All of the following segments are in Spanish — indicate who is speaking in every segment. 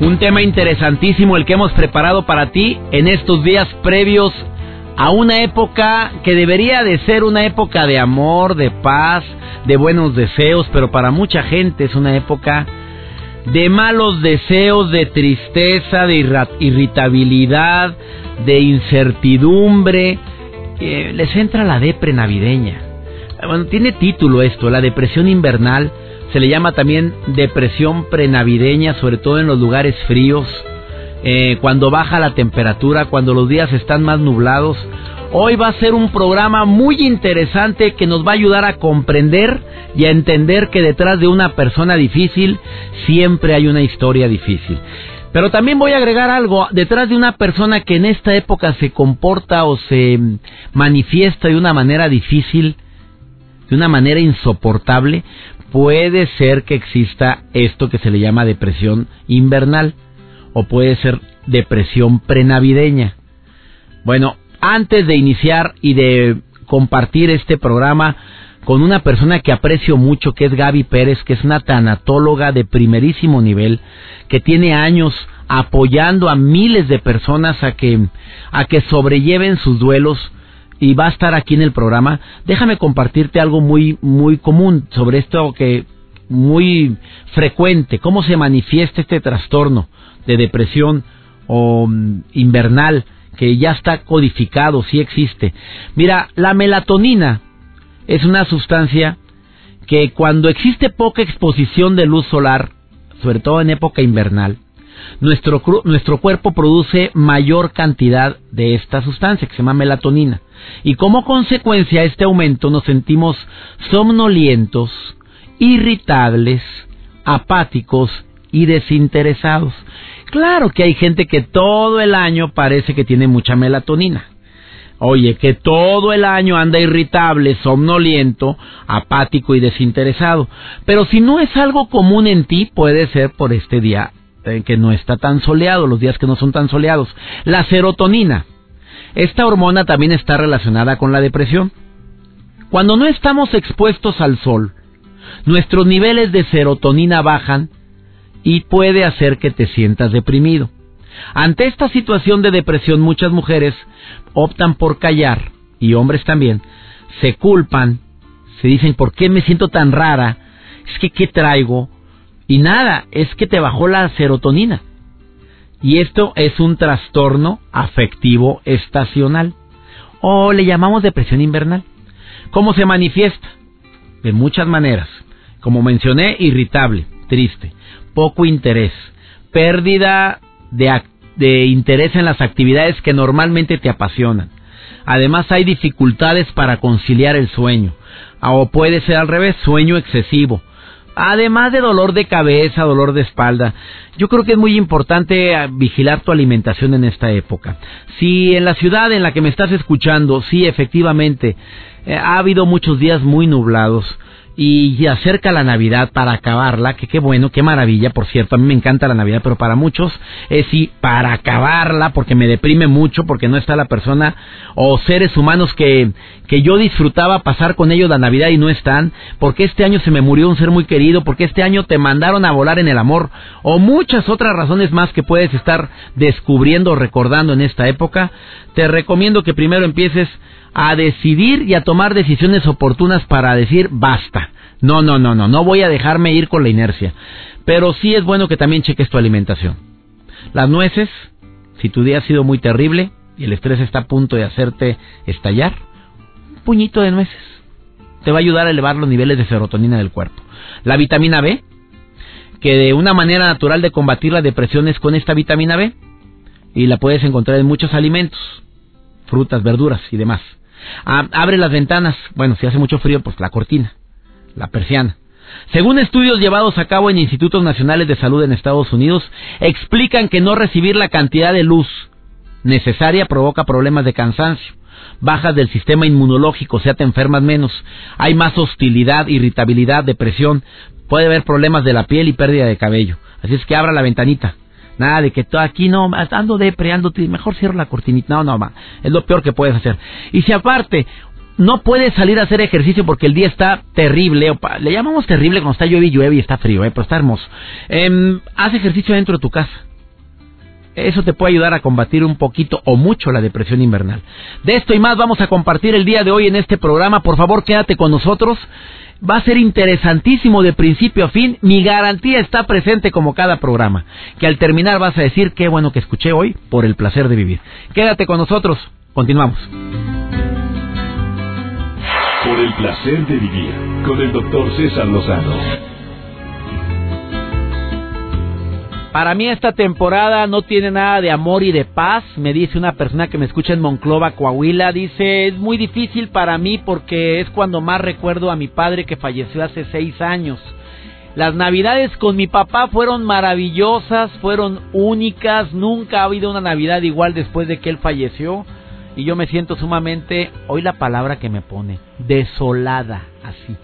Speaker 1: Un tema interesantísimo el que hemos preparado para ti en estos días previos a una época que debería de ser una época de amor, de paz, de buenos deseos, pero para mucha gente es una época de malos deseos, de tristeza, de irritabilidad, de incertidumbre. Eh, les entra la depre navideña. Bueno, tiene título esto, la depresión invernal se le llama también depresión prenavideña, sobre todo en los lugares fríos, eh, cuando baja la temperatura, cuando los días están más nublados. Hoy va a ser un programa muy interesante que nos va a ayudar a comprender y a entender que detrás de una persona difícil siempre hay una historia difícil. Pero también voy a agregar algo, detrás de una persona que en esta época se comporta o se manifiesta de una manera difícil, de una manera insoportable, puede ser que exista esto que se le llama depresión invernal o puede ser depresión prenavideña. Bueno, antes de iniciar y de compartir este programa con una persona que aprecio mucho, que es Gaby Pérez, que es una tanatóloga de primerísimo nivel, que tiene años apoyando a miles de personas a que, a que sobrelleven sus duelos, y va a estar aquí en el programa, déjame compartirte algo muy, muy común sobre esto que muy frecuente, cómo se manifiesta este trastorno de depresión o mm, invernal que ya está codificado, sí existe. Mira, la melatonina es una sustancia que cuando existe poca exposición de luz solar, sobre todo en época invernal, nuestro, nuestro cuerpo produce mayor cantidad de esta sustancia que se llama melatonina. Y como consecuencia de este aumento nos sentimos somnolientos, irritables, apáticos y desinteresados. Claro que hay gente que todo el año parece que tiene mucha melatonina. Oye, que todo el año anda irritable, somnoliento, apático y desinteresado. Pero si no es algo común en ti, puede ser por este día que no está tan soleado, los días que no son tan soleados. La serotonina. Esta hormona también está relacionada con la depresión. Cuando no estamos expuestos al sol, nuestros niveles de serotonina bajan y puede hacer que te sientas deprimido. Ante esta situación de depresión muchas mujeres optan por callar y hombres también se culpan, se dicen ¿por qué me siento tan rara? Es que ¿qué traigo? Y nada, es que te bajó la serotonina. Y esto es un trastorno afectivo estacional. O le llamamos depresión invernal. ¿Cómo se manifiesta? De muchas maneras. Como mencioné, irritable, triste, poco interés, pérdida de, interés en las actividades que normalmente te apasionan. Además hay dificultades para conciliar el sueño. O puede ser al revés, sueño excesivo, Además de dolor de cabeza, dolor de espalda, yo creo que es muy importante ah, vigilar tu alimentación en esta época. Si en la ciudad en la que me estás escuchando, sí, efectivamente, eh, ha habido muchos días muy nublados, y acerca la Navidad para acabarla, que qué bueno, qué maravilla, por cierto, a mí me encanta la Navidad, pero para muchos es sí, para acabarla, porque me deprime mucho, porque no está la persona o seres humanos que, que yo disfrutaba pasar con ellos la Navidad y no están, porque este año se me murió un ser muy querido, porque este año te mandaron a volar en el amor, o muchas otras razones más que puedes estar descubriendo o recordando en esta época, te recomiendo que primero empieces a decidir y a tomar decisiones oportunas para decir basta. No, no, no, no, no voy a dejarme ir con la inercia. Pero sí es bueno que también cheques tu alimentación. Las nueces, si tu día ha sido muy terrible y el estrés está a punto de hacerte estallar, un puñito de nueces te va a ayudar a elevar los niveles de serotonina del cuerpo. La vitamina B, que de una manera natural de combatir la depresión es con esta vitamina B y la puedes encontrar en muchos alimentos, frutas, verduras y demás. Abre las ventanas, bueno, si hace mucho frío, pues la cortina, la persiana. Según estudios llevados a cabo en institutos nacionales de salud en Estados Unidos, explican que no recibir la cantidad de luz necesaria provoca problemas de cansancio, bajas del sistema inmunológico, o sea, te enfermas menos, hay más hostilidad, irritabilidad, depresión, puede haber problemas de la piel y pérdida de cabello. Así es que abra la ventanita. Nada de que aquí no, ando depreándote, mejor cierra la cortinita. No, no. Es lo peor que puedes hacer. Y si aparte no puedes salir a hacer ejercicio porque el día está terrible, le llamamos terrible cuando está llueve y llueve y está frío, ¿eh? pero está hermoso. Eh, haz ejercicio dentro de tu casa. Eso te puede ayudar a combatir un poquito o mucho la depresión invernal. De esto y más vamos a compartir el día de hoy en este programa. Por favor, quédate con nosotros. Va a ser interesantísimo de principio a fin. Mi garantía está presente como cada programa. Que al terminar vas a decir qué bueno que escuché hoy por el placer de vivir. Quédate con nosotros. Continuamos.
Speaker 2: Por el placer de vivir con el doctor César Lozano.
Speaker 1: Para mí esta temporada no tiene nada de amor y de paz, me dice una persona que me escucha en Monclova, Coahuila, dice, es muy difícil para mí porque es cuando más recuerdo a mi padre que falleció hace seis años. Las navidades con mi papá fueron maravillosas, fueron únicas, nunca ha habido una navidad igual después de que él falleció. Y yo me siento sumamente, hoy la palabra que me pone, desolada, así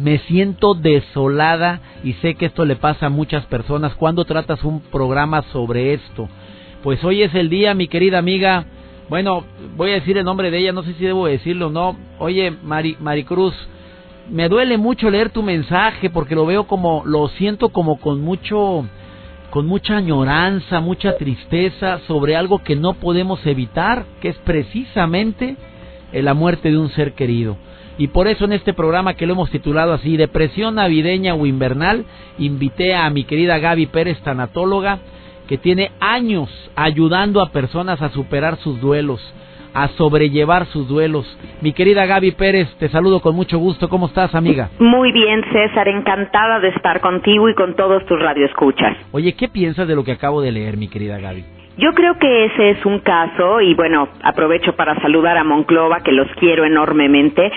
Speaker 1: me siento desolada y sé que esto le pasa a muchas personas cuando tratas un programa sobre esto. Pues hoy es el día, mi querida amiga. Bueno, voy a decir el nombre de ella, no sé si debo decirlo o no. Oye, Mari, Maricruz, me duele mucho leer tu mensaje porque lo veo como, lo siento como con mucho, con mucha añoranza, mucha tristeza sobre algo que no podemos evitar, que es precisamente la muerte de un ser querido. Y por eso en este programa que lo hemos titulado así, Depresión navideña o invernal, invité a mi querida Gaby Pérez, tanatóloga, que tiene años ayudando a personas a superar sus duelos, a sobrellevar sus duelos. Mi querida Gaby Pérez, te saludo con mucho gusto. ¿Cómo estás, amiga?
Speaker 3: Muy bien, César, encantada de estar contigo y con todos tus radioescuchas.
Speaker 1: Oye, ¿qué piensas de lo que acabo de leer, mi querida Gaby?
Speaker 3: Yo creo que ese es un caso, y bueno, aprovecho para saludar a Monclova, que los quiero enormemente.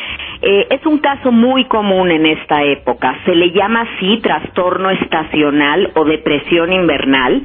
Speaker 3: Eh, es un caso muy común en esta época. Se le llama así trastorno estacional o depresión invernal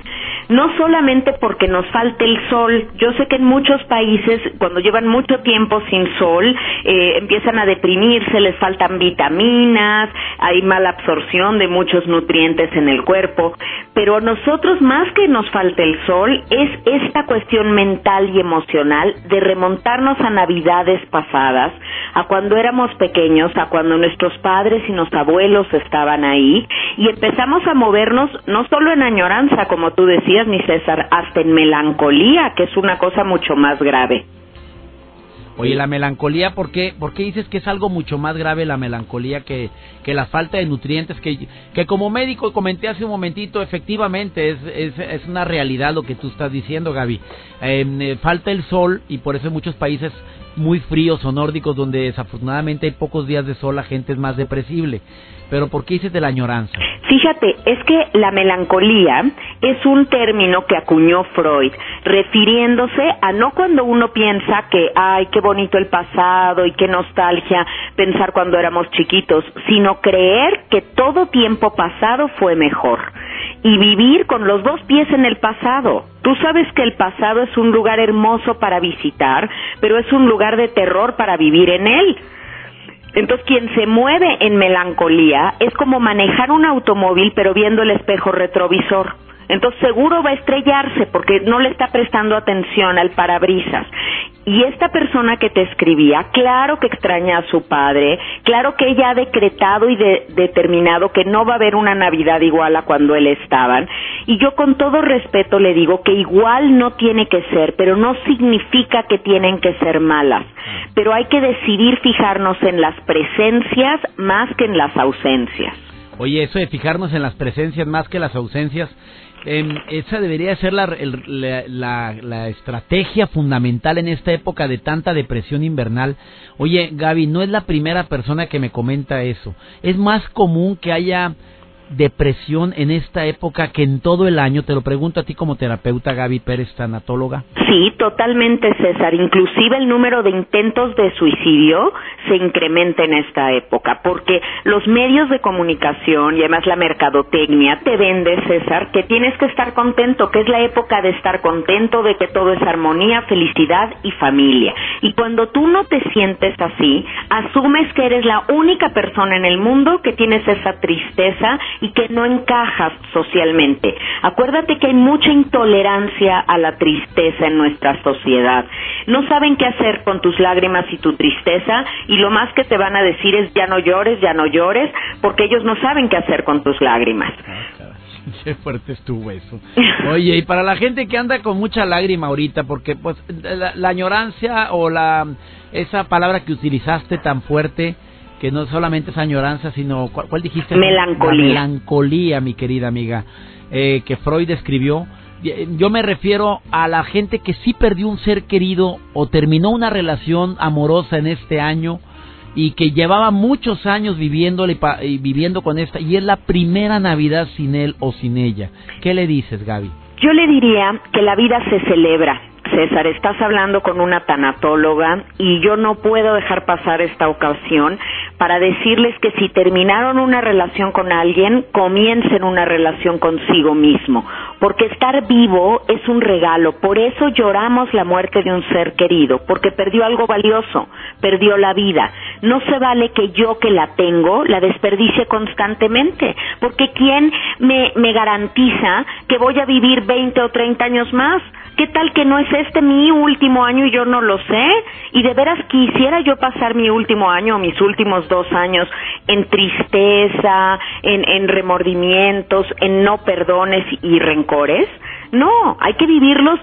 Speaker 3: no solamente porque nos falte el sol. Yo sé que en muchos países, cuando llevan mucho tiempo sin sol, eh, empiezan a deprimirse, les faltan vitaminas, hay mala absorción de muchos nutrientes en el cuerpo. Pero nosotros, más que nos falte el sol, es esta cuestión mental y emocional de remontarnos a navidades pasadas, a cuando éramos pequeños, a cuando nuestros padres y nuestros abuelos estaban ahí, y empezamos a movernos no solo en añoranza, como tú decías, mi César, hasta en melancolía, que es una cosa mucho más grave.
Speaker 1: Oye, la melancolía, ¿por qué, ¿por qué dices que es algo mucho más grave la melancolía que, que la falta de nutrientes? Que, que como médico comenté hace un momentito, efectivamente es, es, es una realidad lo que tú estás diciendo, Gaby. Em, eh, falta el sol y por eso en muchos países muy fríos o nórdicos donde desafortunadamente hay pocos días de sol la gente es más depresible. Pero ¿por qué dices de la añoranza?
Speaker 3: Fíjate, es que la melancolía es un término que acuñó Freud, refiriéndose a no cuando uno piensa que, ay, qué bonito el pasado y qué nostalgia pensar cuando éramos chiquitos, sino creer que todo tiempo pasado fue mejor y vivir con los dos pies en el pasado. Tú sabes que el pasado es un lugar hermoso para visitar, pero es un lugar de terror para vivir en él. Entonces, quien se mueve en melancolía es como manejar un automóvil pero viendo el espejo retrovisor. Entonces seguro va a estrellarse porque no le está prestando atención al parabrisas. Y esta persona que te escribía, claro que extraña a su padre, claro que ella ha decretado y determinado que no va a haber una Navidad igual a cuando él estaban. Y yo con todo respeto le digo que igual no tiene que ser, pero no significa que tienen que ser malas. Pero hay que decidir fijarnos en las presencias más que en las ausencias.
Speaker 1: Oye, eso de fijarnos en las presencias más que las ausencias, Em, esa debería ser la, la, estrategia fundamental en esta época de tanta depresión invernal. Oye, Gaby, no es la primera persona que me comenta eso. Es más común que haya depresión en esta época que en todo el año, te lo pregunto a ti como terapeuta Gaby Pérez, tanatóloga?
Speaker 3: Sí, totalmente César. Inclusive el número de intentos de suicidio se incrementa en esta época porque los medios de comunicación y además la mercadotecnia te vende, César, que tienes que estar contento, que es la época de estar contento, de que todo es armonía, felicidad y familia. Y cuando tú no te sientes así, asumes que eres la única persona en el mundo que tienes esa tristeza y que no encajas socialmente. Acuérdate que hay mucha intolerancia a la tristeza en nuestra sociedad. No saben qué hacer con tus lágrimas y tu tristeza y lo más que te van a decir es ya no llores, ya no llores, porque ellos no saben qué hacer con tus lágrimas.
Speaker 1: Ah, qué fuerte estuvo eso. Oye, y para la gente que anda con mucha lágrima ahorita, porque pues la, la añorancia o la esa palabra que utilizaste tan fuerte, que no solamente es añoranza, sino, ¿cuál, dijiste?
Speaker 3: Melancolía.
Speaker 1: melancolía, mi querida amiga, eh, que Freud escribió. Yo me refiero a la gente que sí perdió un ser querido o terminó una relación amorosa en este año y que llevaba muchos años viviéndole y viviendo con esta y es la primera Navidad sin él o sin ella. ¿Qué le dices, Gaby?
Speaker 3: Yo le diría que la vida se celebra César, estás hablando con una tanatóloga y yo no puedo dejar pasar esta ocasión para decirles que si terminaron una relación con alguien, comiencen una relación consigo mismo, porque estar vivo es un regalo, por eso lloramos la muerte de un ser querido, porque perdió algo valioso, perdió la vida. No se vale que yo que la tengo la desperdicie constantemente, porque ¿quién me, me garantiza que voy a vivir 20 o 30 años más? ¿Qué tal que no es este mi último año y yo no lo sé? Y de veras quisiera yo pasar mi último año, mis últimos dos años, en tristeza, en, en remordimientos, en no perdones y rencores. No, hay que vivirlos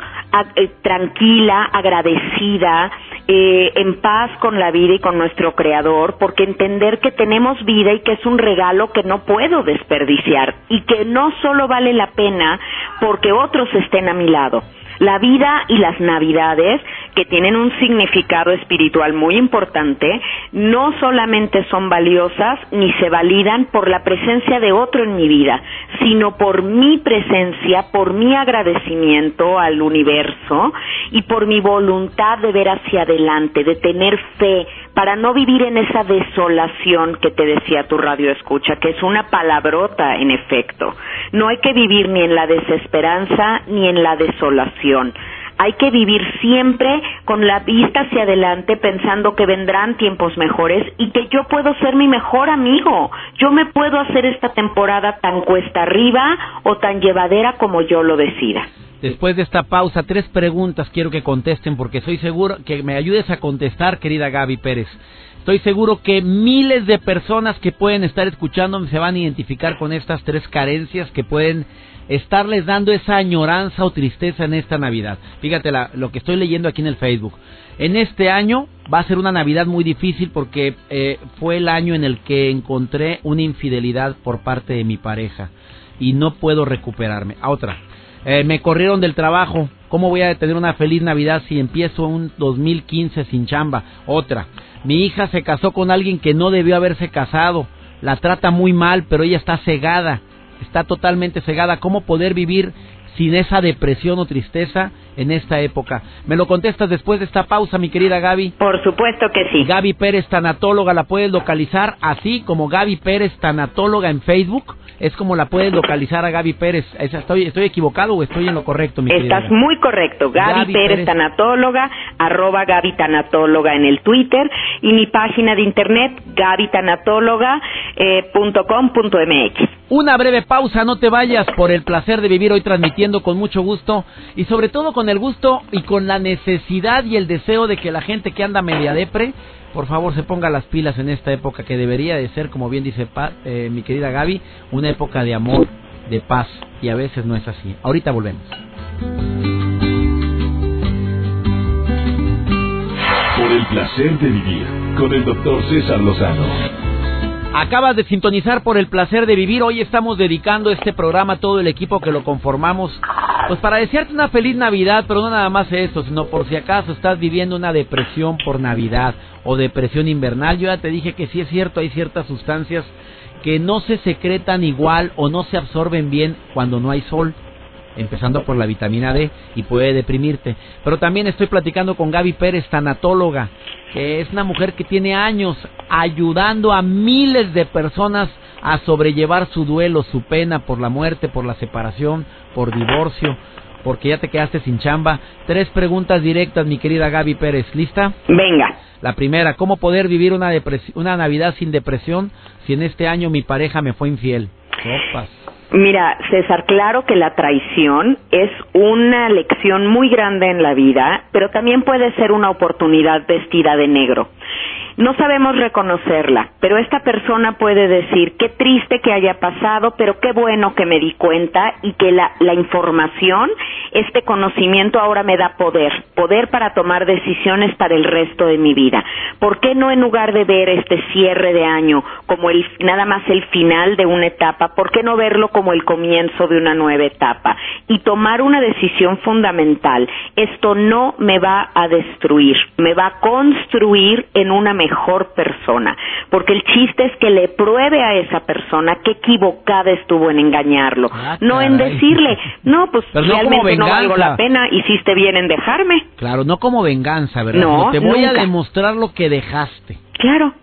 Speaker 3: eh, tranquila, agradecida, eh, en paz con la vida y con nuestro Creador, porque entender que tenemos vida y que es un regalo que no puedo desperdiciar y que no solo vale la pena porque otros estén a mi lado la vida y las navidades, que tienen un significado espiritual muy importante, no solamente son valiosas ni se validan por la presencia de otro en mi vida, sino por mi presencia, por mi agradecimiento al universo y por mi voluntad de ver hacia adelante, de tener fe, para no vivir en esa desolación que te decía tu radio escucha, que es una palabrota en efecto. No hay que vivir ni en la desesperanza ni en la desolación. Hay que vivir siempre con la vista hacia adelante pensando que vendrán tiempos mejores y que yo puedo ser mi mejor amigo. Yo me puedo hacer esta temporada tan cuesta arriba o tan llevadera como yo lo decida.
Speaker 1: Después de esta pausa, tres preguntas quiero que contesten porque estoy seguro que me ayudes a contestar, querida Gaby Pérez. Estoy seguro que miles de personas que pueden estar escuchando se van a identificar con estas tres carencias que pueden estarles dando esa añoranza o tristeza en esta Navidad. Fíjate lo que estoy leyendo aquí en el Facebook. En este año va a ser una Navidad muy difícil porque eh, fue el año en el que encontré una infidelidad por parte de mi pareja y no puedo recuperarme. A otra. Eh, me corrieron del trabajo. ¿Cómo voy a tener una feliz Navidad si empiezo un 2015 sin chamba? Otra. Mi hija se casó con alguien que no debió haberse casado. La trata muy mal, pero ella está cegada. Está totalmente cegada. ¿Cómo poder vivir sin esa depresión o tristeza en esta época. ¿Me lo contestas después de esta pausa, mi querida Gaby?
Speaker 3: Por supuesto que sí.
Speaker 1: Gaby Pérez Tanatóloga, la puedes localizar así como Gaby Pérez Tanatóloga en Facebook. Es como la puedes localizar a Gaby Pérez. ¿Estoy, estoy equivocado o estoy en lo correcto, mi
Speaker 3: Estás muy correcto. Gaby, Pérez, Tanatóloga, arroba Gaby Tanatóloga en el Twitter y mi página de internet gabytanatóloga.com.mx. Eh,
Speaker 1: Una breve pausa, no te vayas por el placer de vivir hoy transmitiendo con mucho gusto y sobre todo con el gusto y con la necesidad y el deseo de que la gente que anda media depre, por favor se ponga las pilas en esta época que debería de ser, como bien dice eh, mi querida Gaby, una época de amor, de paz, y a veces no es así. Ahorita volvemos.
Speaker 2: Por el placer de vivir con el doctor César Lozano
Speaker 1: Acabas de sintonizar por el placer de vivir. Hoy estamos dedicando este programa a todo el equipo que lo conformamos. Pues para desearte una feliz Navidad, pero no nada más eso, sino por si acaso estás viviendo una depresión por Navidad o depresión invernal. Yo ya te dije que sí es cierto, hay ciertas sustancias que no se secretan igual o no se absorben bien cuando no hay sol empezando por la vitamina D y puede deprimirte. Pero también estoy platicando con Gaby Pérez, tanatóloga, que es una mujer que tiene años ayudando a miles de personas a sobrellevar su duelo, su pena por la muerte, por la separación, por divorcio, porque ya te quedaste sin chamba. Tres preguntas directas, mi querida Gaby Pérez. ¿Lista?
Speaker 3: Venga.
Speaker 1: La primera, ¿cómo poder vivir una, una Navidad sin depresión si en este año mi pareja me fue infiel? Opas.
Speaker 3: Mira, César, claro que la traición es una lección muy grande en la vida, pero también puede ser una oportunidad vestida de negro. No sabemos reconocerla, pero esta persona puede decir qué triste que haya pasado, pero qué bueno que me di cuenta y que la, la información, este conocimiento ahora me da poder, poder para tomar decisiones para el resto de mi vida. ¿Por qué no en lugar de ver este cierre de año como el, nada más el final de una etapa, por qué no verlo como el comienzo de una nueva etapa y tomar una decisión fundamental? Esto no me va a destruir, me va a construir en una persona, porque el chiste es que le pruebe a esa persona que equivocada estuvo en engañarlo,
Speaker 1: Ah,
Speaker 3: no en decirle, no, pues
Speaker 1: Pero no
Speaker 3: realmente
Speaker 1: como
Speaker 3: no valgo la pena, hiciste bien en dejarme.
Speaker 1: Claro, no como venganza, ¿verdad?
Speaker 3: No,
Speaker 1: Sino te voy a
Speaker 3: nunca.
Speaker 1: demostrar lo que dejaste.
Speaker 3: Claro,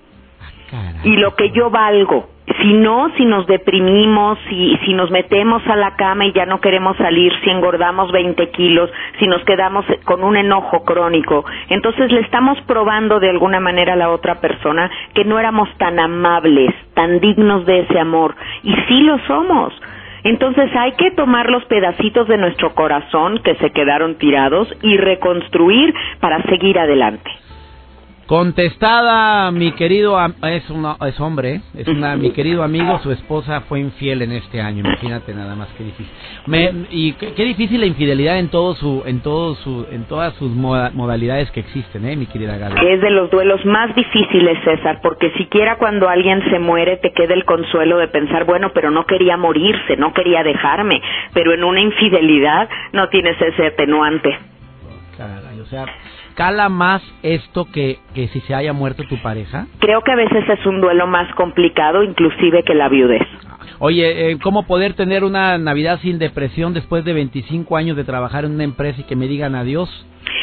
Speaker 1: Caray.
Speaker 3: y lo que yo valgo. Si no, si nos deprimimos, si, si nos metemos a la cama y ya no queremos salir, si engordamos 20 kilos, si nos quedamos con un enojo crónico, entonces le estamos probando de alguna manera a la otra persona que no éramos tan amables, tan dignos de ese amor. Y sí lo somos. Entonces hay que tomar los pedacitos de nuestro corazón que se quedaron tirados y reconstruir para seguir adelante.
Speaker 1: Contestada, mi querido, am- es, una- es hombre, es una, mi querido amigo, su esposa fue infiel en este año, imagínate nada más qué difícil. Me, y qué, qué difícil la infidelidad en todo su, en todo su, en todas sus moda- modalidades que existen, eh, mi querida Gaby.
Speaker 3: Es de los duelos más difíciles, César, porque siquiera cuando alguien se muere te queda el consuelo de pensar, bueno, pero no quería morirse, no quería dejarme, pero en una infidelidad no tienes ese atenuante.
Speaker 1: Caray, o sea, cala más esto que, que si se haya muerto tu pareja.
Speaker 3: Creo que a veces es un duelo más complicado, inclusive que la viudez.
Speaker 1: Oye, eh, ¿cómo poder tener una Navidad sin depresión después de 25 años de trabajar en una empresa y que me digan adiós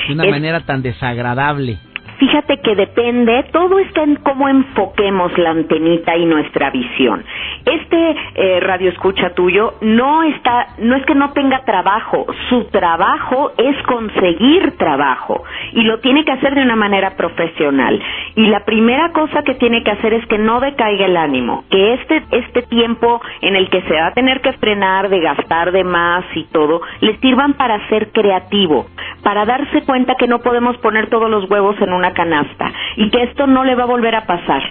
Speaker 1: de una
Speaker 3: Es-
Speaker 1: manera tan desagradable?
Speaker 3: Fíjate que depende, todo está en cómo enfoquemos la antenita y nuestra visión. Este eh, radio escucha tuyo no está, no es que no tenga trabajo, su trabajo es conseguir trabajo y lo tiene que hacer de una manera profesional. Y la primera cosa que tiene que hacer es que no decaiga el ánimo, que este este tiempo en el que se va a tener que frenar de gastar de más y todo, le sirvan para ser creativo, para darse cuenta que no podemos poner todos los huevos en una canasta y que esto no le va a volver a pasar.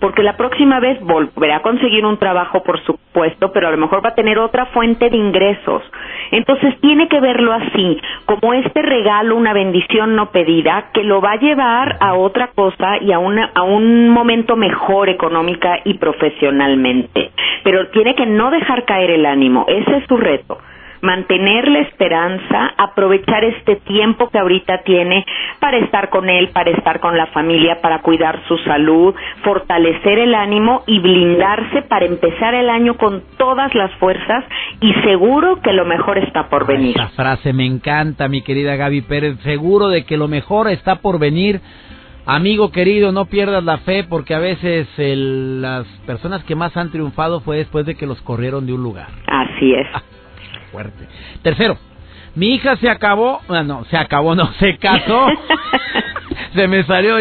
Speaker 3: Porque la próxima vez volverá a conseguir un trabajo, por supuesto, pero a lo mejor va a tener otra fuente de ingresos. Entonces tiene que verlo así, como este regalo, una bendición no pedida, que lo va a llevar a otra cosa y a, una, a un momento mejor económica y profesionalmente. Pero tiene que no dejar caer el ánimo, ese es su reto mantener la esperanza, aprovechar este tiempo que ahorita tiene para estar con él, para estar con la familia, para cuidar su salud, fortalecer el ánimo y blindarse para empezar el año con todas las fuerzas y seguro que lo mejor está por venir.
Speaker 1: Esa frase me encanta, mi querida Gaby Pérez. Seguro de que lo mejor está por venir. Amigo querido, no pierdas la fe porque a veces el- las personas que más han triunfado fue después de que los corrieron de un lugar.
Speaker 3: Así es.
Speaker 1: Fuerte. Tercero, mi hija se acabó, ah, no, se acabó, no, se casó. se me salió.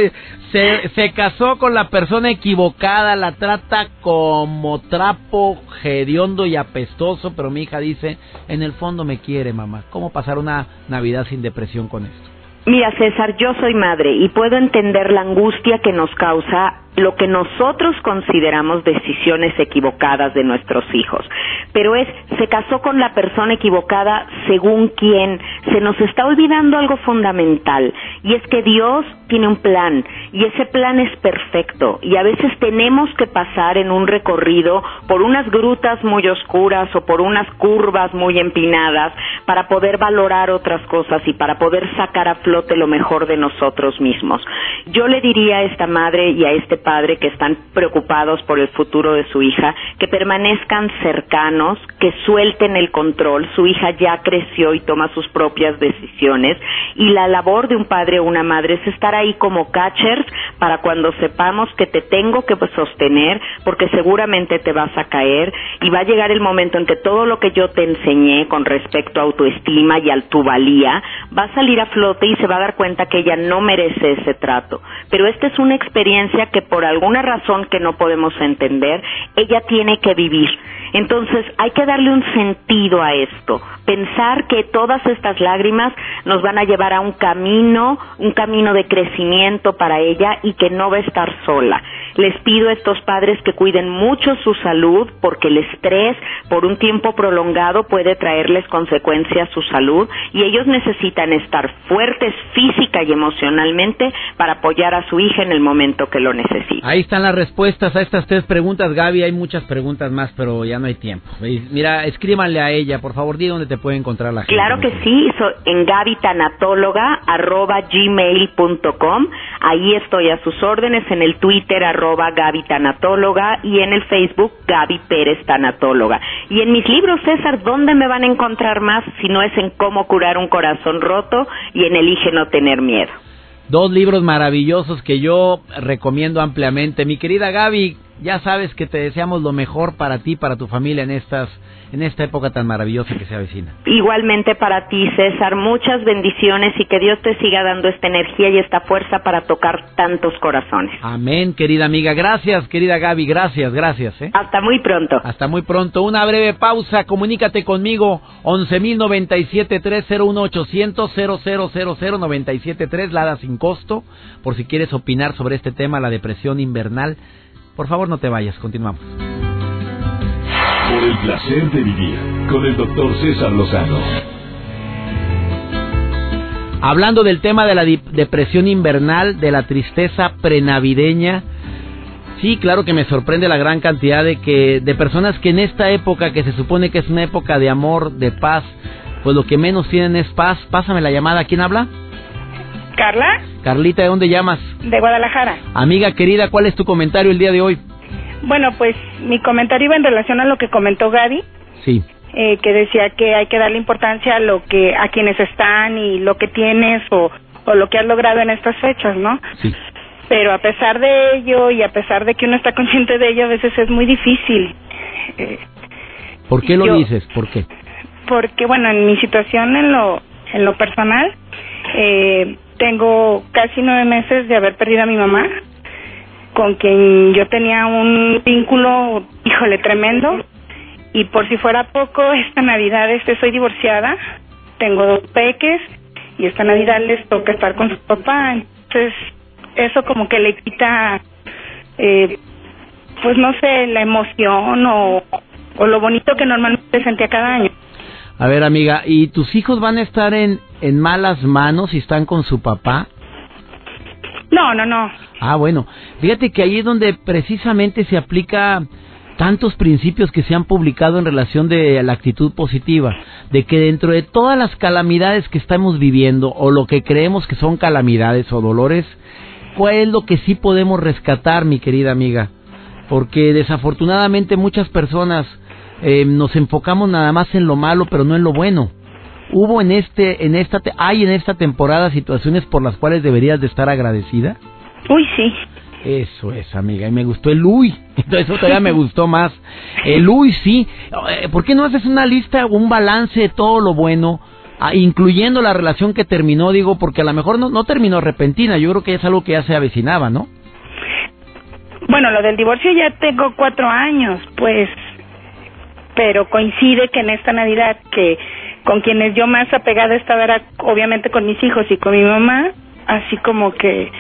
Speaker 1: Se, se casó con la persona equivocada, la trata como trapo hediondo y apestoso, pero mi hija dice, en el fondo me quiere, mamá. ¿Cómo pasar una Navidad sin depresión con esto?
Speaker 3: Mira, César, yo soy madre y puedo entender la angustia que nos causa lo que nosotros consideramos decisiones equivocadas de nuestros hijos. Pero es, se casó con la persona equivocada según quién. Se nos está olvidando algo fundamental y es que Dios tiene un plan y ese plan es perfecto y a veces tenemos que pasar en un recorrido por unas grutas muy oscuras o por unas curvas muy empinadas para poder valorar otras cosas y para poder sacar a flote lo mejor de nosotros mismos. Yo le diría a esta madre y a este padre que están preocupados por el futuro de su hija que permanezcan cercanos, que suelten el control. Su hija ya creció y toma sus propias decisiones y la labor de un padre o una madre es estar ahí como catchers para cuando sepamos que te tengo que sostener porque seguramente te vas a caer y va a llegar el momento en que todo lo que yo te enseñé con respecto a autoestima y a tu valía va a salir a flote y se va a dar cuenta que ella no merece ese trato. Pero esta es una experiencia que por alguna razón que no podemos entender, ella tiene que vivir. Entonces hay que darle un sentido a esto, pensar que todas estas lágrimas nos van a llevar a un camino, un camino de crecimiento para ella y que no va a estar sola. Les pido a estos padres que cuiden mucho su salud porque el estrés por un tiempo prolongado puede traerles consecuencias a su salud y ellos necesitan estar fuertes física y emocionalmente para apoyar a su hija en el momento que lo
Speaker 1: Ahí están las respuestas a estas tres preguntas, Gaby. Hay muchas preguntas más, pero ya no hay tiempo. Mira, escríbanle a ella, por favor, di dónde te puede encontrar la gente.
Speaker 3: Claro que sí, en gmail.com Ahí estoy a sus órdenes, en el Twitter arroba Gaby Tanatóloga y en el Facebook Gaby Pérez Tanatóloga. Y en mis libros, César, ¿dónde me van a encontrar más si no es en cómo curar un corazón roto y en Elige no tener miedo?
Speaker 1: Dos libros maravillosos que yo recomiendo ampliamente. Mi querida Gaby, ya sabes que te deseamos lo mejor para ti, para tu familia en estas en esta época tan maravillosa que se avecina.
Speaker 3: Igualmente para ti, César, muchas bendiciones y que Dios te siga dando esta energía y esta fuerza para tocar tantos corazones.
Speaker 1: Amén, querida amiga. Gracias, querida Gaby. Gracias, gracias. ¿eh?
Speaker 3: Hasta muy pronto.
Speaker 1: Hasta muy pronto. Una breve pausa. Comunícate conmigo. 11.097-301-800-0000-973, Lada sin costo. Por si quieres opinar sobre este tema, la depresión invernal. Por favor, no te vayas. Continuamos.
Speaker 2: Por el placer de vivir con el doctor César Lozano.
Speaker 1: Hablando del tema de la depresión invernal, de la tristeza prenavideña, sí, claro que me sorprende la gran cantidad de que de personas que en esta época que se supone que es una época de amor, de paz, pues lo que menos tienen es paz. Pásame la llamada, ¿quién habla?
Speaker 4: Carla.
Speaker 1: Carlita, ¿de dónde llamas?
Speaker 4: De Guadalajara.
Speaker 1: Amiga querida, ¿cuál es tu comentario el día de hoy?
Speaker 4: Bueno, pues mi comentario iba en relación a lo que comentó Gaby.
Speaker 1: Sí.
Speaker 4: Eh, que decía que hay que darle importancia a lo que a quienes están y lo que tienes o, o lo que has logrado en estas fechas, ¿no?
Speaker 1: Sí.
Speaker 4: Pero a pesar de ello y a pesar de que uno está consciente de ello, a veces es muy difícil.
Speaker 1: Eh, ¿Por qué lo dices? ¿Por qué?
Speaker 4: Porque bueno, en mi situación en lo en lo personal eh, tengo casi nueve meses de haber perdido a mi mamá con quien yo tenía un vínculo, híjole, tremendo. Y por si fuera poco, esta Navidad este, soy divorciada, tengo dos peques y esta Navidad les toca estar con su papá. Entonces, eso como que le quita, eh, pues no sé, la emoción o, o lo bonito que normalmente sentía cada año.
Speaker 1: A ver, amiga, ¿y tus hijos van a estar en, en malas manos si están con su papá?
Speaker 4: No, no, no.
Speaker 1: Ah, bueno. Fíjate que ahí es donde precisamente se aplica tantos principios que se han publicado en relación de la actitud positiva, de que dentro de todas las calamidades que estamos viviendo o lo que creemos que son calamidades o dolores, ¿cuál es lo que sí podemos rescatar, mi querida amiga? Porque desafortunadamente muchas personas eh, nos enfocamos nada más en lo malo, pero no en lo bueno. Hubo en este, en esta, hay en esta temporada situaciones por las cuales deberías de estar agradecida.
Speaker 4: Uy, sí.
Speaker 1: Eso es, amiga. Y me gustó el uy. Entonces, eso todavía me gustó más. El uy, sí. Eh, ¿Por qué no haces una lista, un balance de todo lo bueno? Ah, incluyendo la relación que terminó, digo, porque a lo mejor no, no terminó repentina. Yo creo que es algo que ya se avecinaba, ¿no?
Speaker 4: Bueno, lo del divorcio ya tengo cuatro años, pues. Pero coincide que en esta Navidad, que con quienes yo más apegada estaba era obviamente con mis hijos y con mi mamá, así como que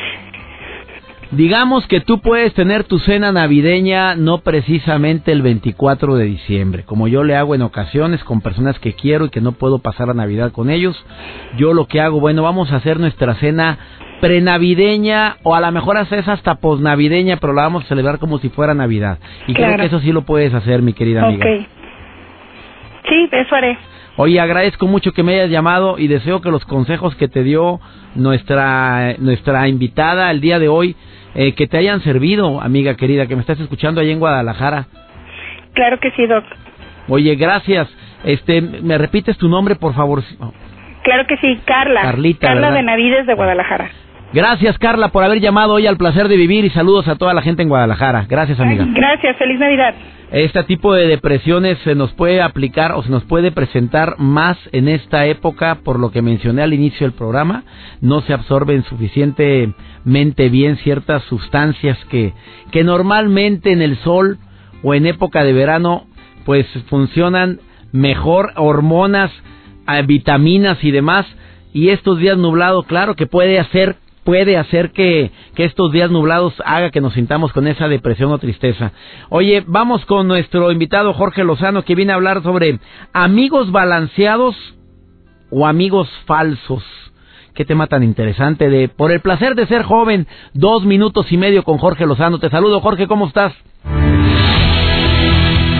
Speaker 1: Digamos que tú puedes tener tu cena navideña no precisamente el 24 de diciembre, como yo le hago en ocasiones con personas que quiero y que no puedo pasar la Navidad con ellos. Yo lo que hago, bueno, vamos a hacer nuestra cena prenavideña o a lo mejor haces hasta posnavideña, pero la vamos a celebrar como si fuera Navidad. Y creo que eso sí lo puedes hacer, mi querida amiga.
Speaker 4: Sí, eso haré.
Speaker 1: Oye, agradezco mucho que me hayas llamado y deseo que los consejos que te dio nuestra nuestra invitada el día de hoy eh, que te hayan servido, amiga querida, que me estás escuchando ahí en Guadalajara.
Speaker 4: Claro que sí, Doc.
Speaker 1: Oye, gracias. Este, ¿me repites tu nombre, por favor?
Speaker 4: Claro que sí, Carla.
Speaker 1: Carlita,
Speaker 4: Carla
Speaker 1: ¿verdad?
Speaker 4: Benavides de Guadalajara.
Speaker 1: Gracias, Carla, por haber llamado hoy al placer de vivir y saludos a toda la gente en Guadalajara. Gracias, amiga.
Speaker 4: Gracias, feliz Navidad.
Speaker 1: Este tipo de depresiones se nos puede aplicar o se nos puede presentar más en esta época, por lo que mencioné al inicio del programa. No se absorben suficientemente bien ciertas sustancias que, que normalmente en el sol o en época de verano pues funcionan mejor, hormonas, eh, vitaminas y demás. Y estos días nublados, claro que puede hacer puede hacer que, que estos días nublados haga que nos sintamos con esa depresión o tristeza. Oye, vamos con nuestro invitado Jorge Lozano que viene a hablar sobre amigos balanceados o amigos falsos. Qué tema tan interesante de Por el placer de ser joven, dos minutos y medio con Jorge Lozano. Te saludo Jorge, ¿cómo estás?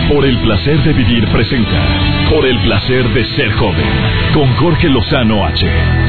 Speaker 2: Por el placer de vivir presenta Por el placer de ser joven con Jorge Lozano H.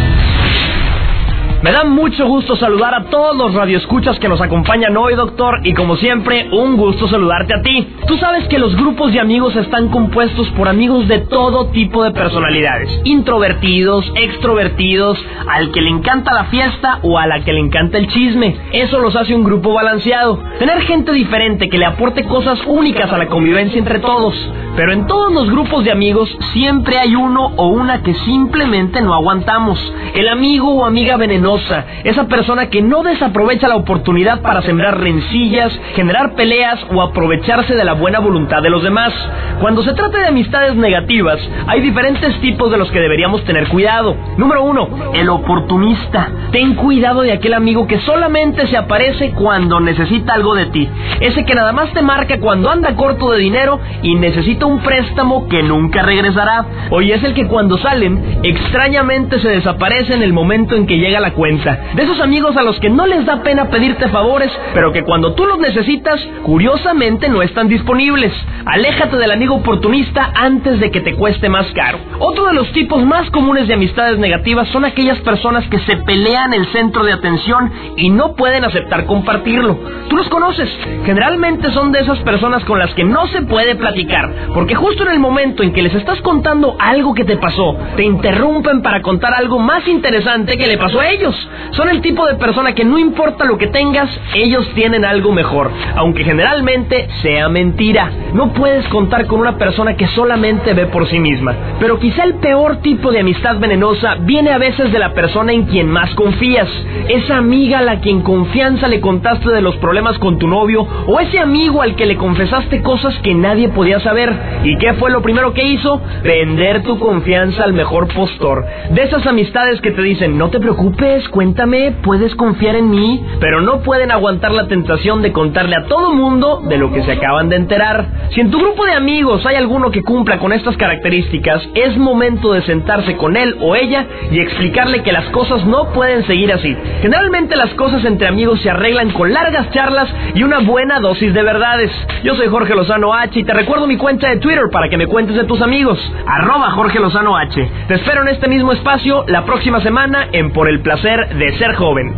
Speaker 5: Me da mucho gusto saludar a todos los radioescuchas que nos acompañan hoy, doctor, y como siempre, un gusto saludarte a ti. Tú sabes que los grupos de amigos están compuestos por amigos de todo tipo de personalidades, introvertidos, extrovertidos, al que le encanta la fiesta o a la que le encanta el chisme. Eso los hace un grupo balanceado. Tener gente diferente que le aporte cosas únicas a la convivencia entre todos. Pero en todos los grupos de amigos siempre hay uno o una que simplemente no aguantamos. El amigo o amiga venenosa, esa persona que no desaprovecha la oportunidad para sembrar rencillas, generar peleas o aprovecharse de la buena voluntad de los demás. Cuando se trata de amistades negativas, hay diferentes tipos de los que deberíamos tener cuidado. Número uno, el oportunista. Ten cuidado de aquel amigo que solamente se aparece cuando necesita algo de ti. Ese que nada más te marca cuando anda corto de dinero y necesita un préstamo que nunca regresará. Hoy es el que cuando salen, extrañamente se desaparece en el momento en que llega la cuenta. De esos amigos a los que no les da pena pedirte favores, pero que cuando tú los necesitas, curiosamente no están disponibles. Aléjate del amigo oportunista antes de que te cueste más caro. Otro de los tipos más comunes de amistades negativas son aquellas personas que se pelean el centro de atención y no pueden aceptar compartirlo. Tú los conoces. Generalmente son de esas personas con las que no se puede platicar, porque justo en el momento en que les estás contando algo que te pasó, te interrumpen para contar algo más interesante que le pasó a ellos. Son el tipo de persona que no importa lo que tengas, ellos tienen algo mejor, aunque generalmente sea mentira. No puedes contar con una persona que solamente ve por sí misma. Pero quizá el peor tipo de amistad venenosa viene a veces de la persona en quien más confías. Esa amiga a la que en confianza le contaste de los problemas con tu novio o ese amigo al que le confesaste cosas que nadie podía saber. ¿Y qué fue lo primero que hizo? Vender tu confianza al mejor postor. De esas amistades que te dicen, no te preocupes, cuéntame, puedes confiar en mí, pero no pueden aguantar la tentación de contarle a todo mundo de lo que se acaban de enterar. Si en tu grupo de amigos hay alguno que cumpla con estas características, es momento de sentarse con él o ella y explicarle que las cosas no pueden seguir así. Generalmente las cosas entre amigos se arreglan con largas charlas y una buena dosis de verdades. Yo soy Jorge Lozano H y te recuerdo mi cuenta de Twitter para que me cuentes de tus amigos. Arroba Jorge Lozano H. Te espero en este mismo espacio la próxima semana en Por el placer de ser joven.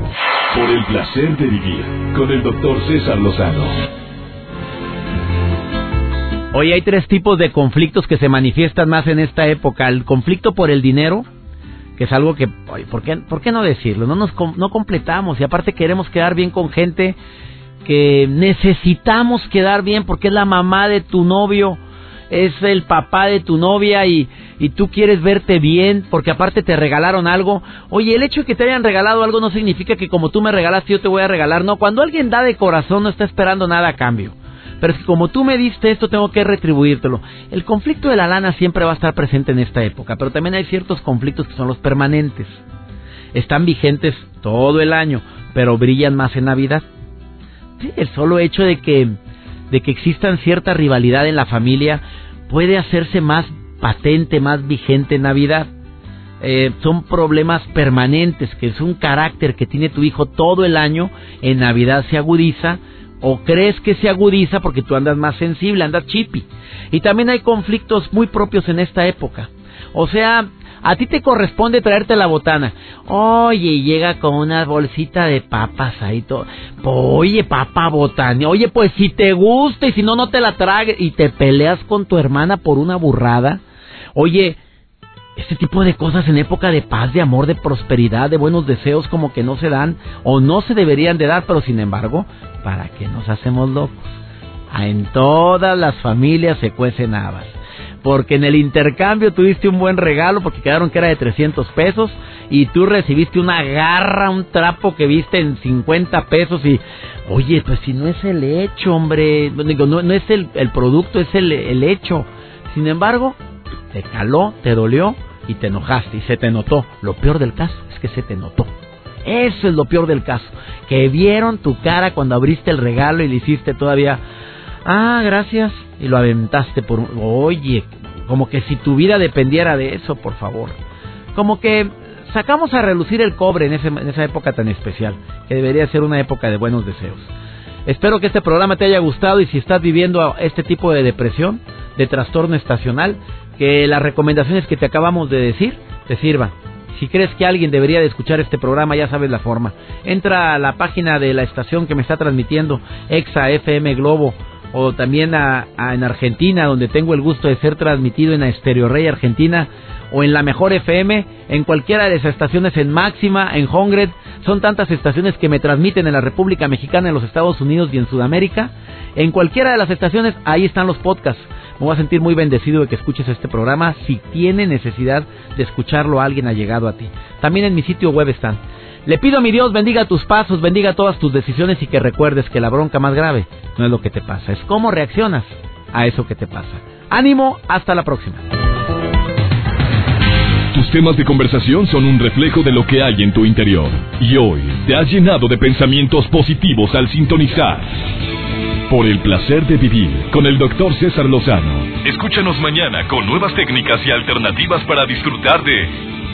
Speaker 2: Por el placer de vivir con el doctor César Lozano.
Speaker 1: Hoy hay tres tipos de conflictos que se manifiestan más en esta época. El conflicto por el dinero, que es algo que, oye, ¿por qué, ¿por qué no decirlo? No nos com- no completamos y aparte queremos quedar bien con gente que necesitamos quedar bien porque es la mamá de tu novio, es el papá de tu novia y, y tú quieres verte bien porque aparte te regalaron algo. Oye, el hecho de que te hayan regalado algo no significa que como tú me regalaste yo te voy a regalar. No, cuando alguien da de corazón no está esperando nada a cambio. Pero es que como tú me diste esto, tengo que retribuírtelo. El conflicto de la lana siempre va a estar presente en esta época, pero también hay ciertos conflictos que son los permanentes. Están vigentes todo el año, pero brillan más en Navidad. El solo hecho de que, de que existan cierta rivalidad en la familia puede hacerse más patente, más vigente en Navidad. Eh, son problemas permanentes, que es un carácter que tiene tu hijo todo el año, en Navidad se agudiza, o crees que se agudiza porque tú andas más sensible, andas chippy. Y también hay conflictos muy propios en esta época. O sea, a ti te corresponde traerte la botana. Oye, llega con una bolsita de papas ahí todo. Oye, papa botana. Oye, pues si te gusta y si no, no te la tragues. Y te peleas con tu hermana por una burrada. Oye, este tipo de cosas en época de paz, de amor, de prosperidad, de buenos deseos como que no se dan o no se deberían de dar, pero sin embargo, ¿para qué nos hacemos locos? En todas las familias se cuecen habas porque en el intercambio tuviste un buen regalo porque quedaron que era de 300 pesos y tú recibiste una garra, un trapo que viste en 50 pesos y oye, pues si no es el hecho, hombre, digo, no, no es el, el producto, es el, el hecho. Sin embargo, te caló, te dolió y te enojaste y se te notó. Lo peor del caso es que se te notó. Eso es lo peor del caso. Que vieron tu cara cuando abriste el regalo y le hiciste todavía, ah, gracias, y lo aventaste por... Oye, como que si tu vida dependiera de eso, por favor. Como que sacamos a relucir el cobre en, en esa época tan especial, que debería ser una época de buenos deseos. Espero que este programa te haya gustado y si estás viviendo este tipo de depresión, de trastorno estacional, que las recomendaciones que te acabamos de decir te sirvan. Si crees que alguien debería de escuchar este programa, ya sabes la forma. Entra a la página de la estación que me está transmitiendo, Exa FM Globo o también a, en Argentina, donde tengo el gusto de ser transmitido en Estereo Rey Argentina, o en la Mejor FM, en cualquiera de esas estaciones, en Máxima, en Hongred, son tantas estaciones que me transmiten en la República Mexicana, en los Estados Unidos y en Sudamérica. En cualquiera de las estaciones, ahí están los podcasts. Me voy a sentir muy bendecido de que escuches este programa si tiene necesidad de escucharlo alguien ha llegado a ti. También en mi sitio web están. Le pido a mi Dios bendiga tus pasos, bendiga todas tus decisiones y que recuerdes que la bronca más grave no es lo que te pasa, es cómo reaccionas a eso que te pasa. Ánimo, hasta la próxima.
Speaker 2: Tus temas de conversación son un reflejo de lo que hay en tu interior. Y hoy te has llenado de pensamientos positivos al sintonizar. Por el placer de vivir con el doctor César Lozano. Escúchanos mañana con nuevas técnicas y alternativas para disfrutar de